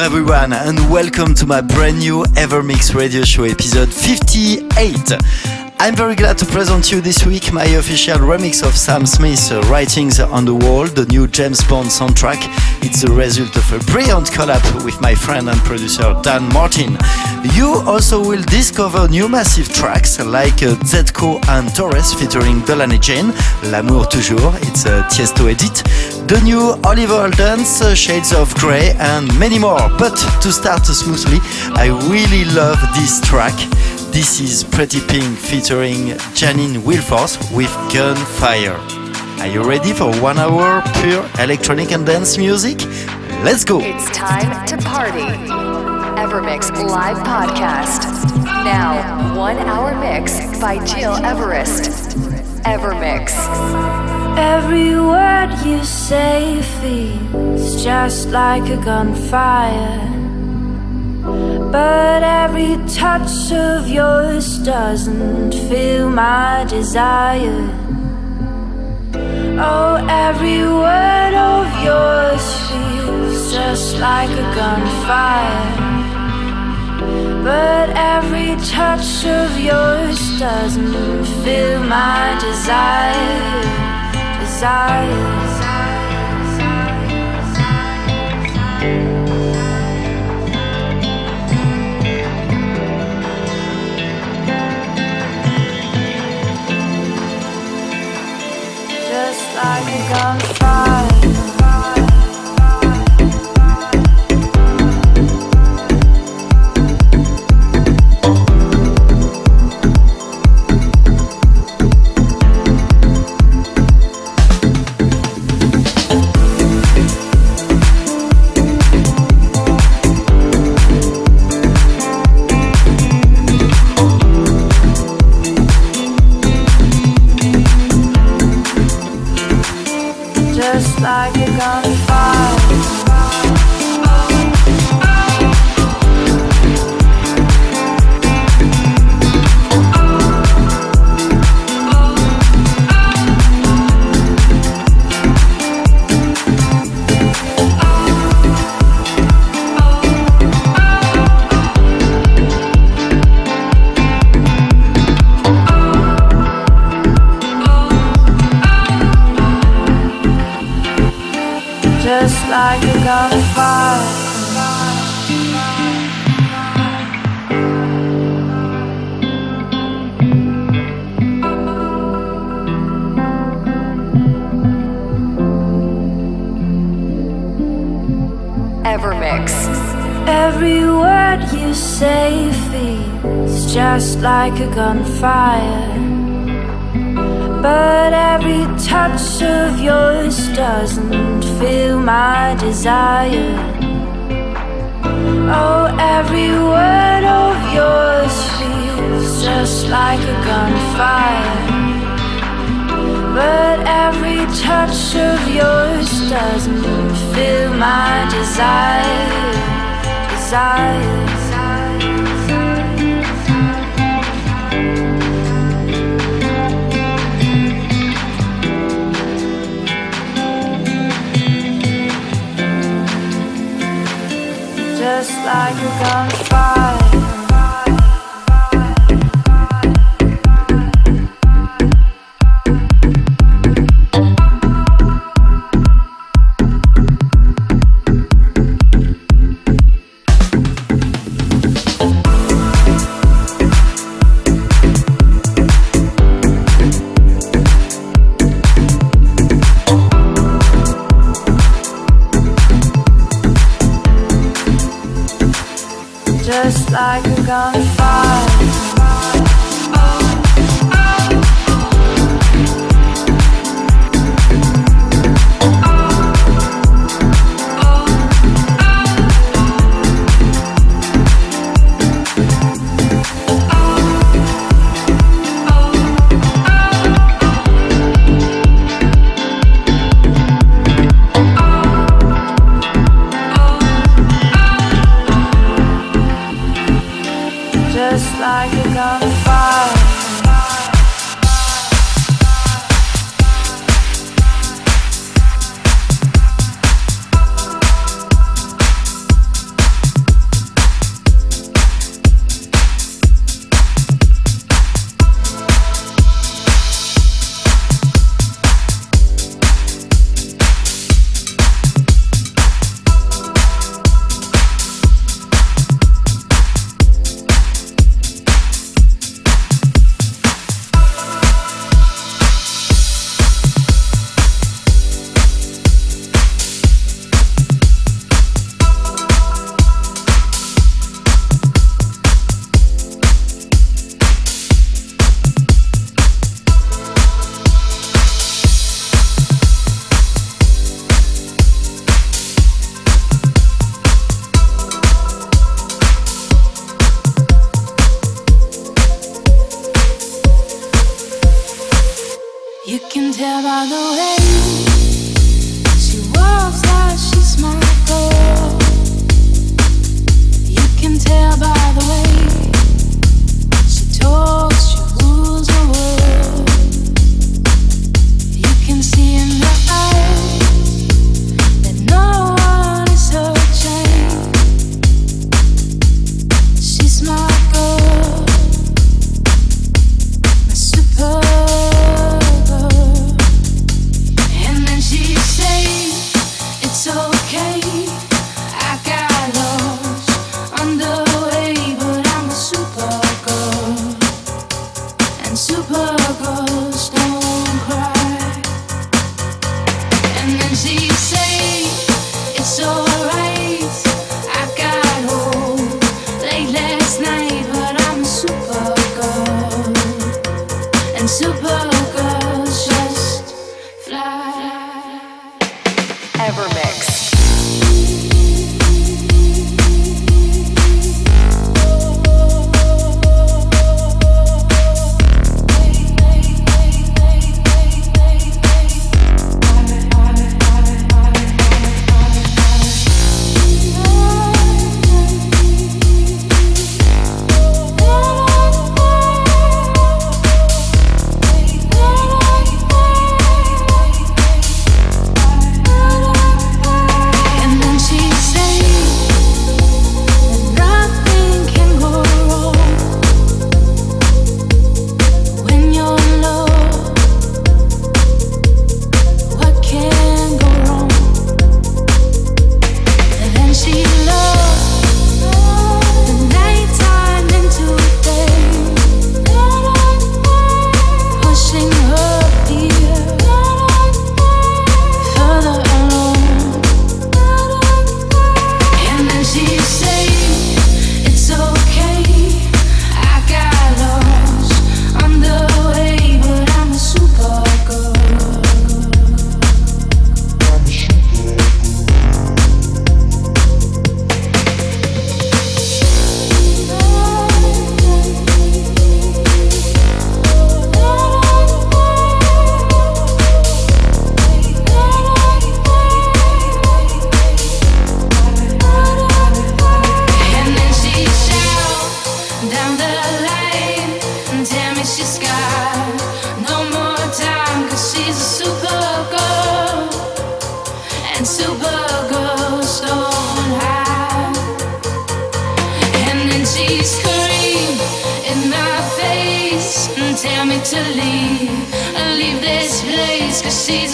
Everyone and welcome to my brand new Evermix radio show episode 58. I'm very glad to present you this week my official remix of Sam Smith's uh, Writings on the Wall, the new James Bond soundtrack. It's the result of a brilliant collab with my friend and producer Dan Martin. You also will discover new massive tracks like uh, Zetko and Torres featuring Delaney Jane, L'amour toujours, it's a Tiesto edit, the new Oliver Heldens, uh, Shades of Grey, and many more. But to start smoothly, I really love this track. This is Pretty Pink featuring Janine Wilforce with Gunfire. Are you ready for one hour pure electronic and dance music? Let's go! It's time to party. Evermix live podcast. Now, one hour mix by Gil Everest. Evermix. Every word you say feels just like a gunfire. But every touch of yours doesn't feel my desire. Oh, every word of yours feels just like a gunfire. But every touch of yours doesn't feel my desire. Desire. Just like a gunfire. Like a gunfire. But every touch of yours doesn't feel my desire. Oh, every word of yours feels just like a gunfire. But every touch of yours doesn't feel my desire. Desire. Just like a gunfire. Just like a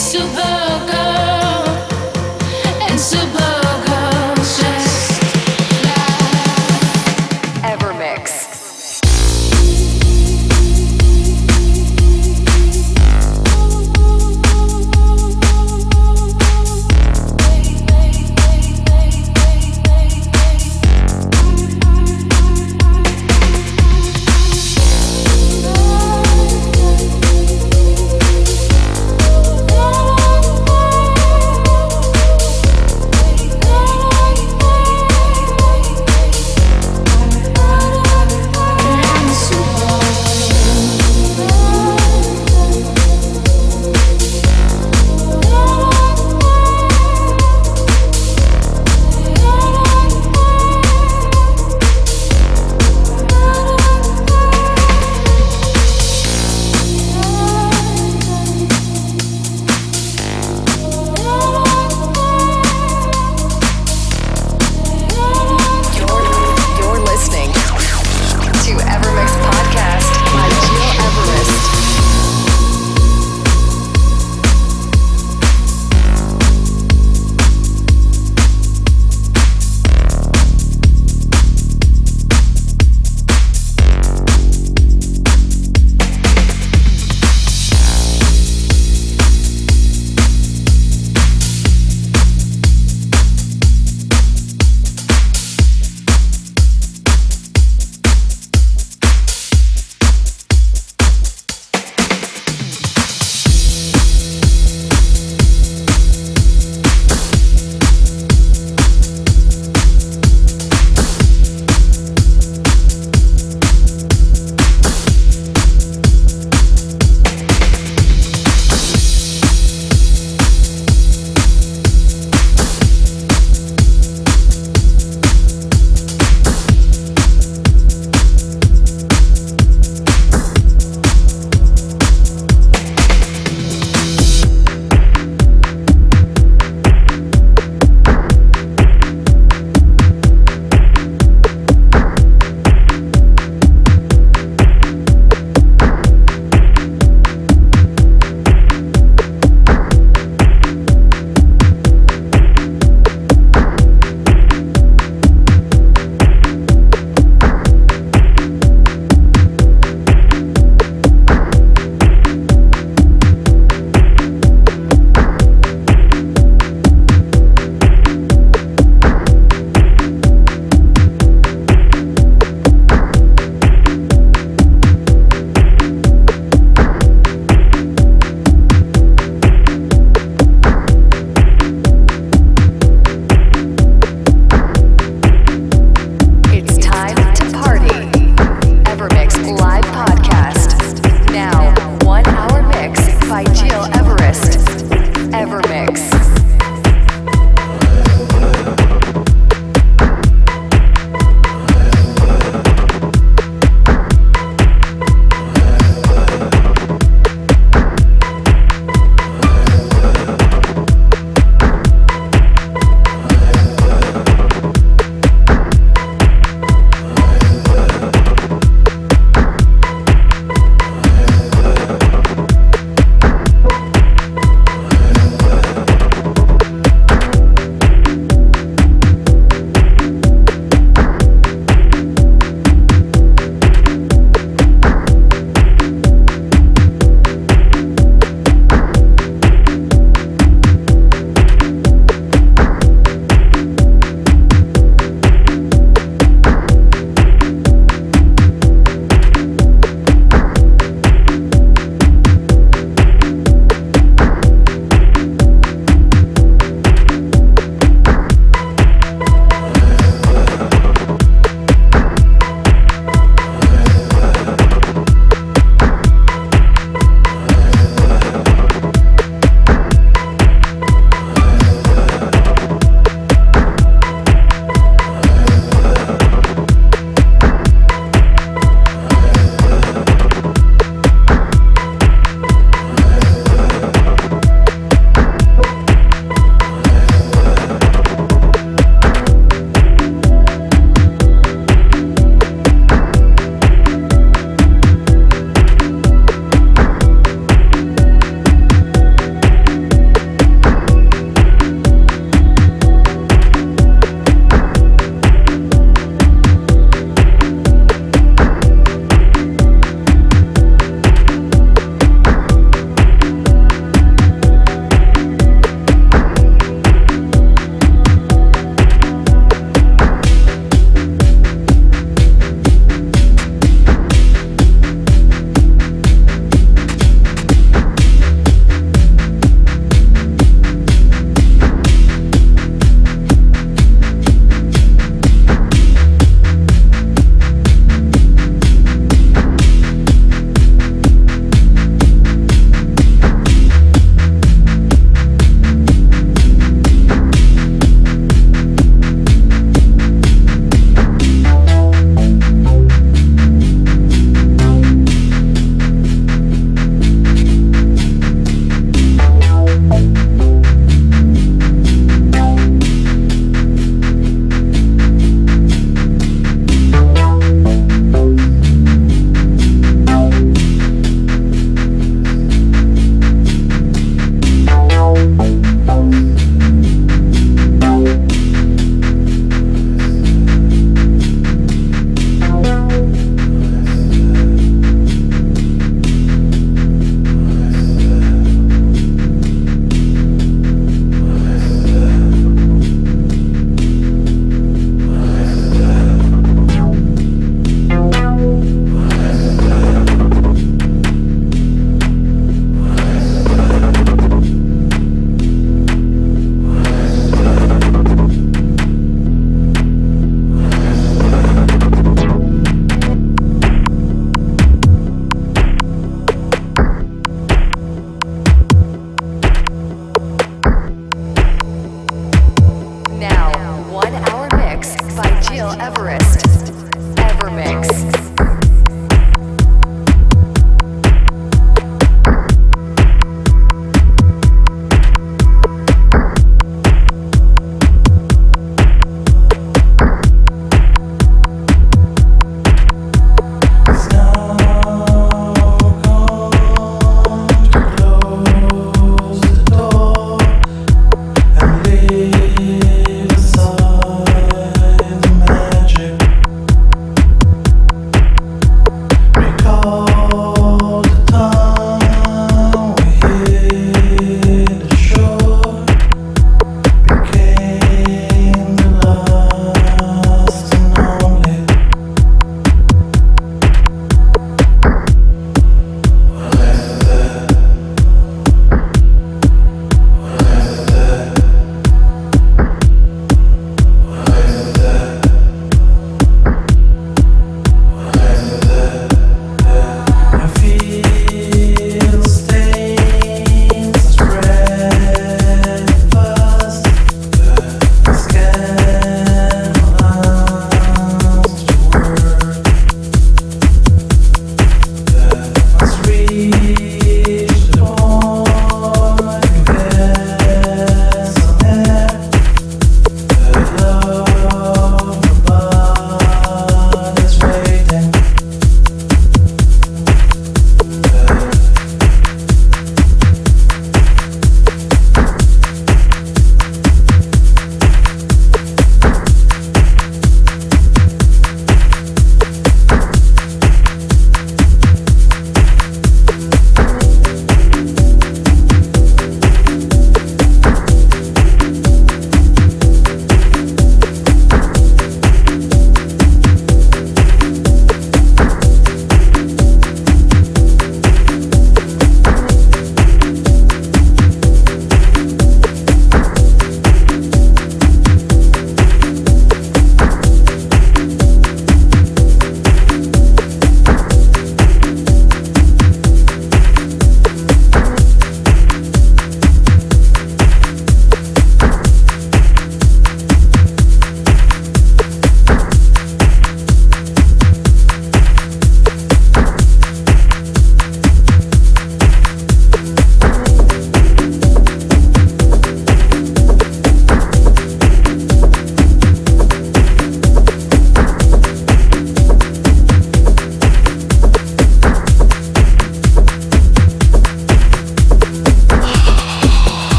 Super Girl.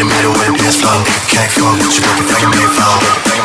in the middle with the dance floor. Can't come, she broke it, fucking made it.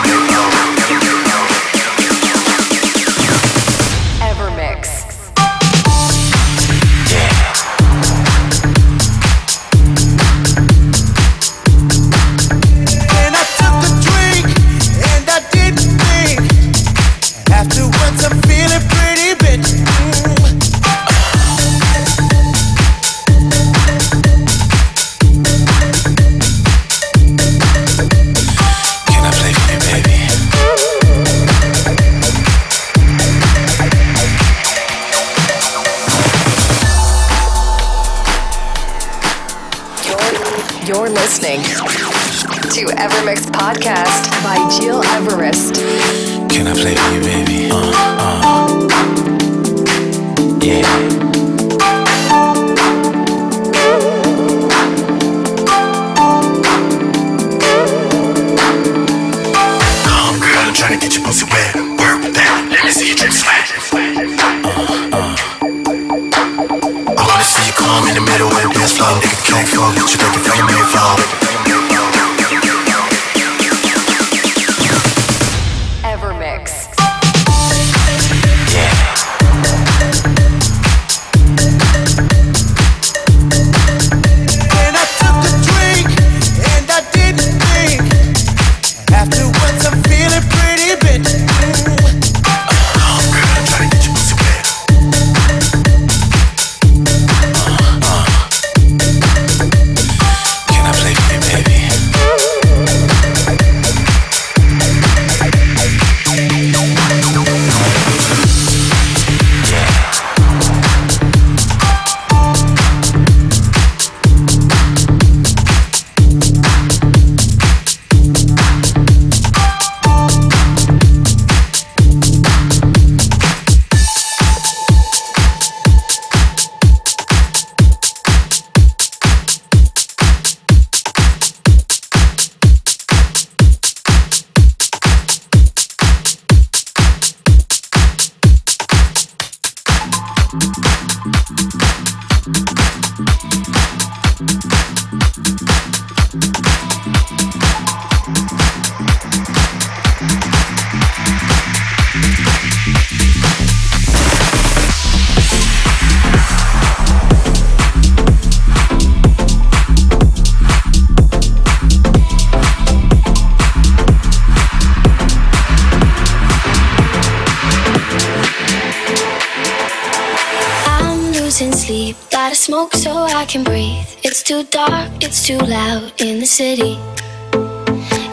city.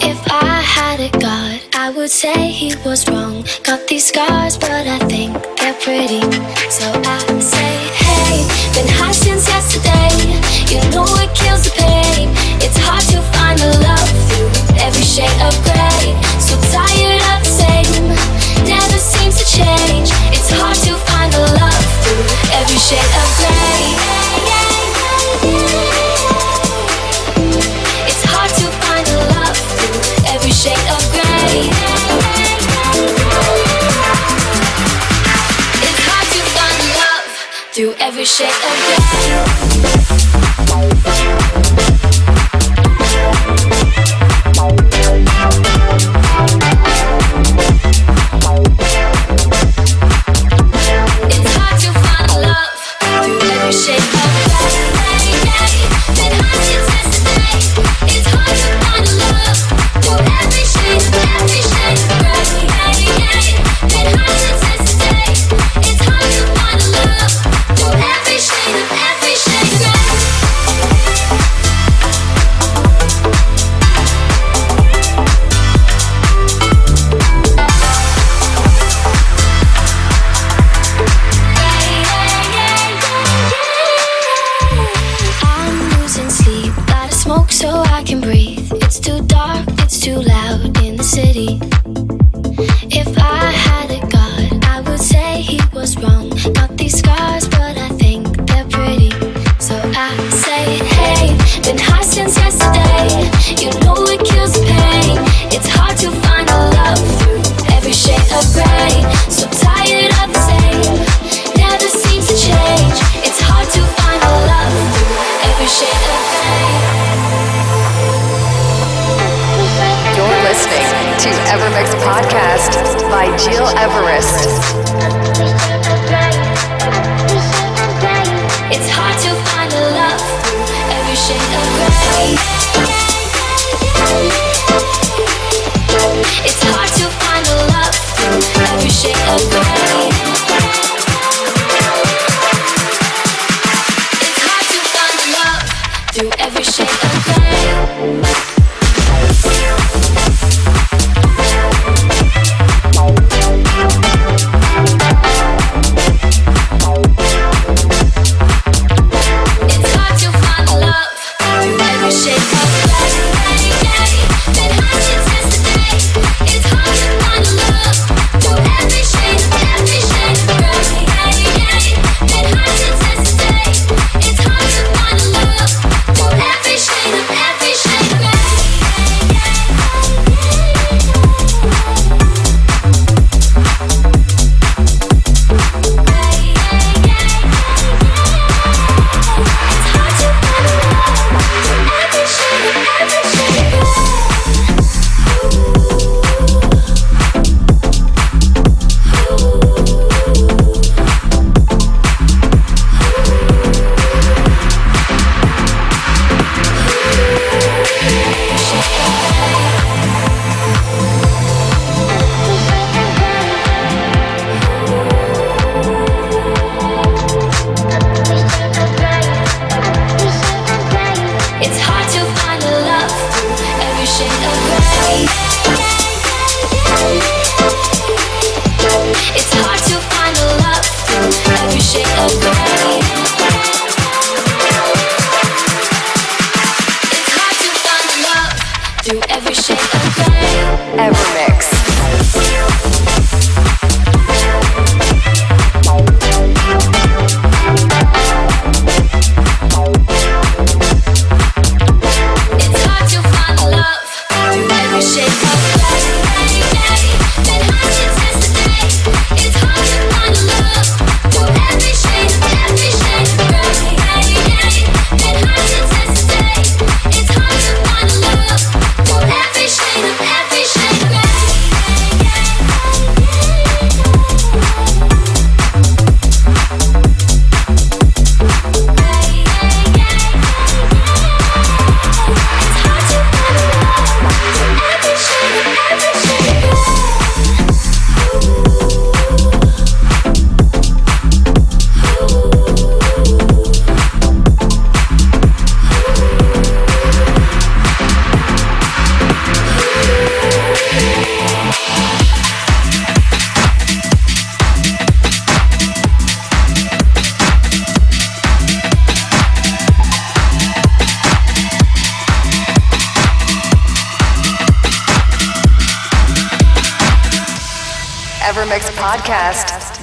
If I had a god, I would say he was wrong. Got these scars, but I think they're pretty. So I shake again.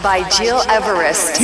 By Gil Everest.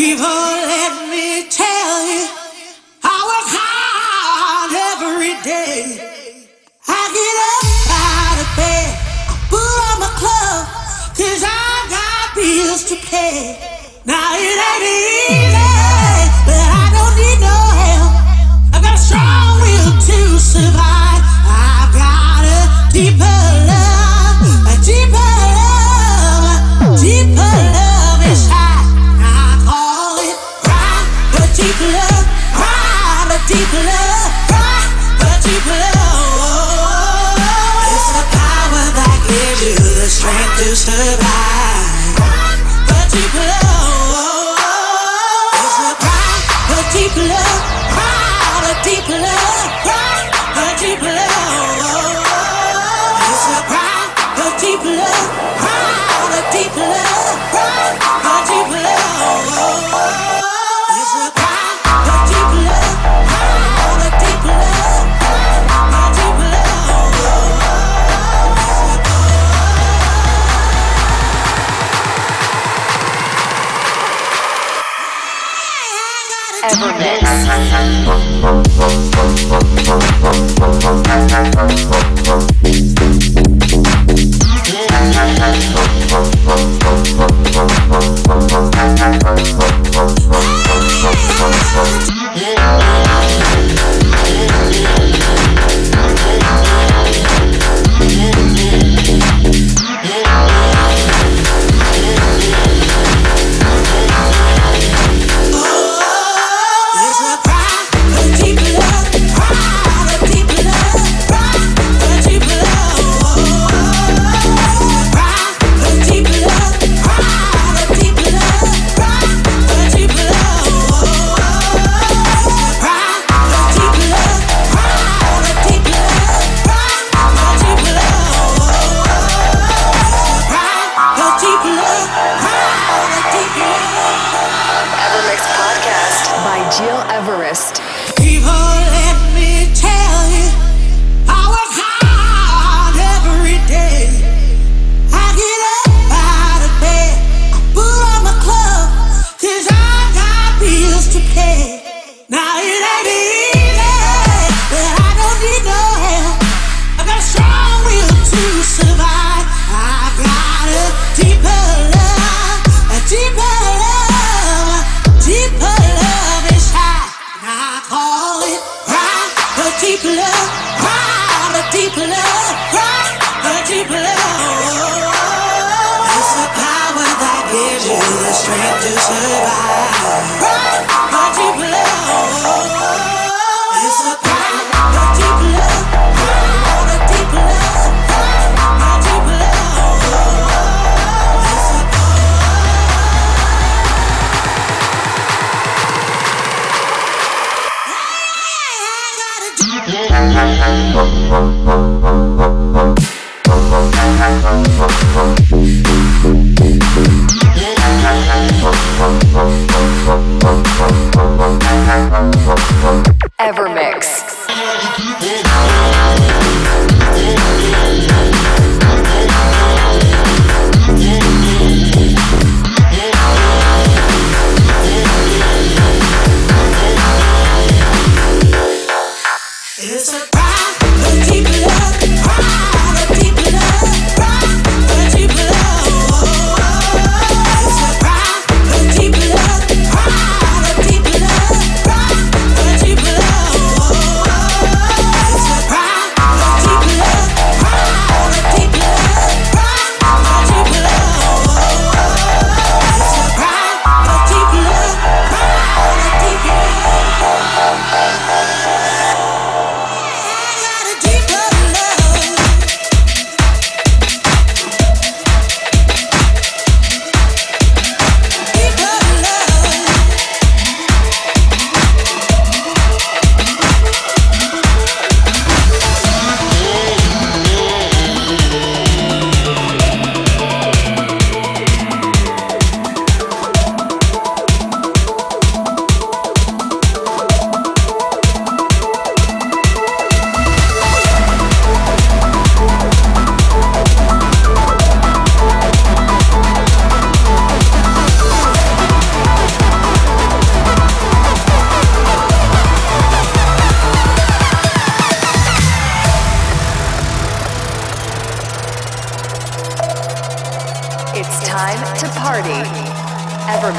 Evermix.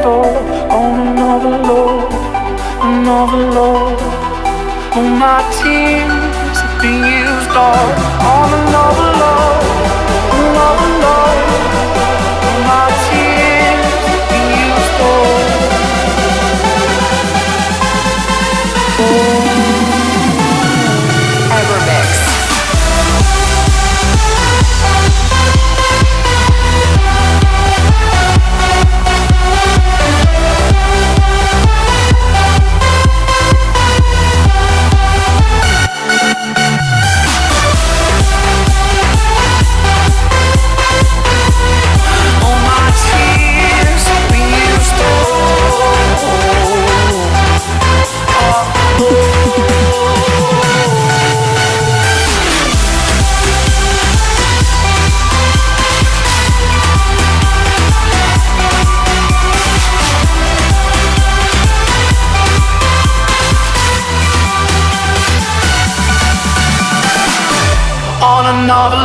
all on another love, another love. All my tears have been used all on another love, another love. All my tears have been used all. Another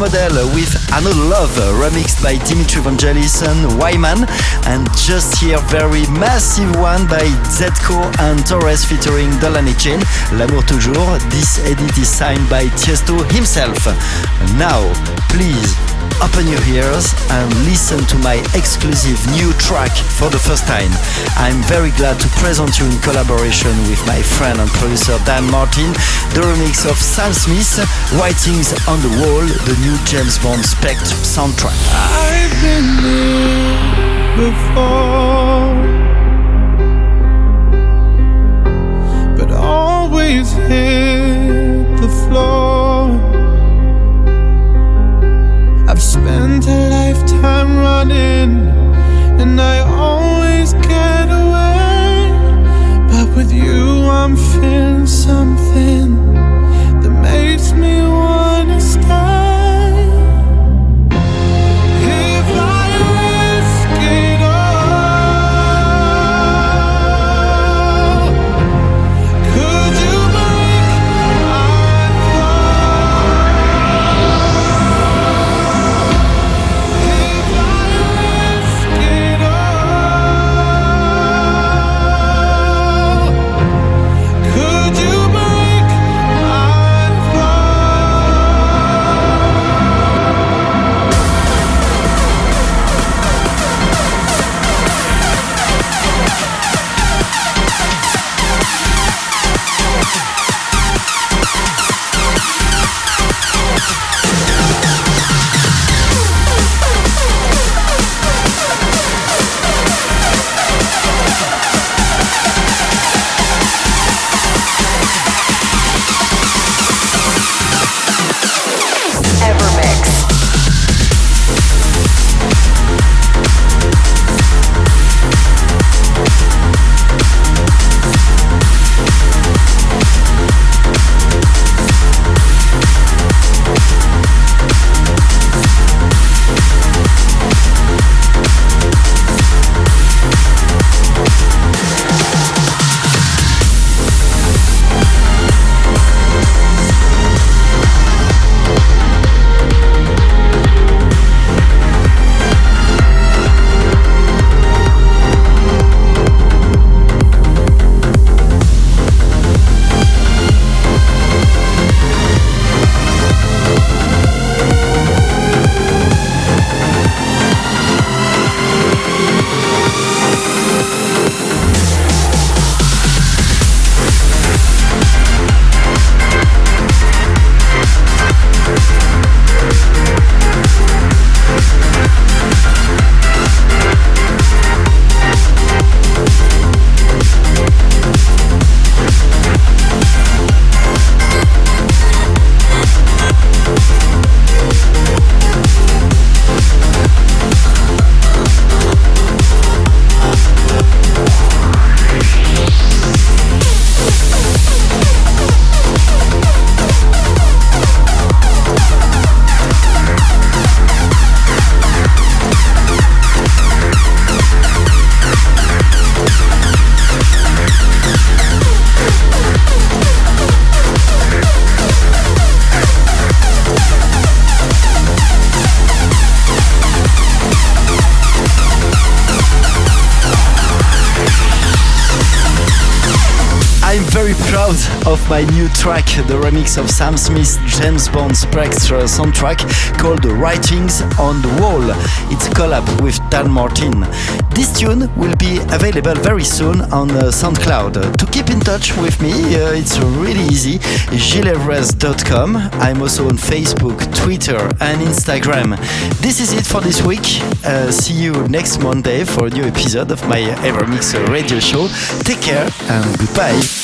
was with Another Love, remixed by Dimitri Vangelis and Wyman. And just here, very massive one by Dzeko and Torres featuring Delaney Jane, L'amour toujours. This edit is signed by Tiesto himself. Now, please open your ears and listen to my exclusive new track for the first time. I'm very glad to present you in collaboration with my friend and producer Dan Martin the remix of Sam Smith, Writings on the Wall, the new James Bond Spectre soundtrack. I've been there before, but always hit senin. My new track, the remix of Sam Smith's James Bond Spectre soundtrack called Writings on the Wall. It's a collab with Dan Martin. This tune will be available very soon on uh, SoundCloud. To keep in touch with me, uh, it's really easy. gileverest.com. I'm also on Facebook, Twitter, and Instagram. This is it for this week. Uh, see you next Monday for a new episode of my Evermix radio show. Take care and goodbye.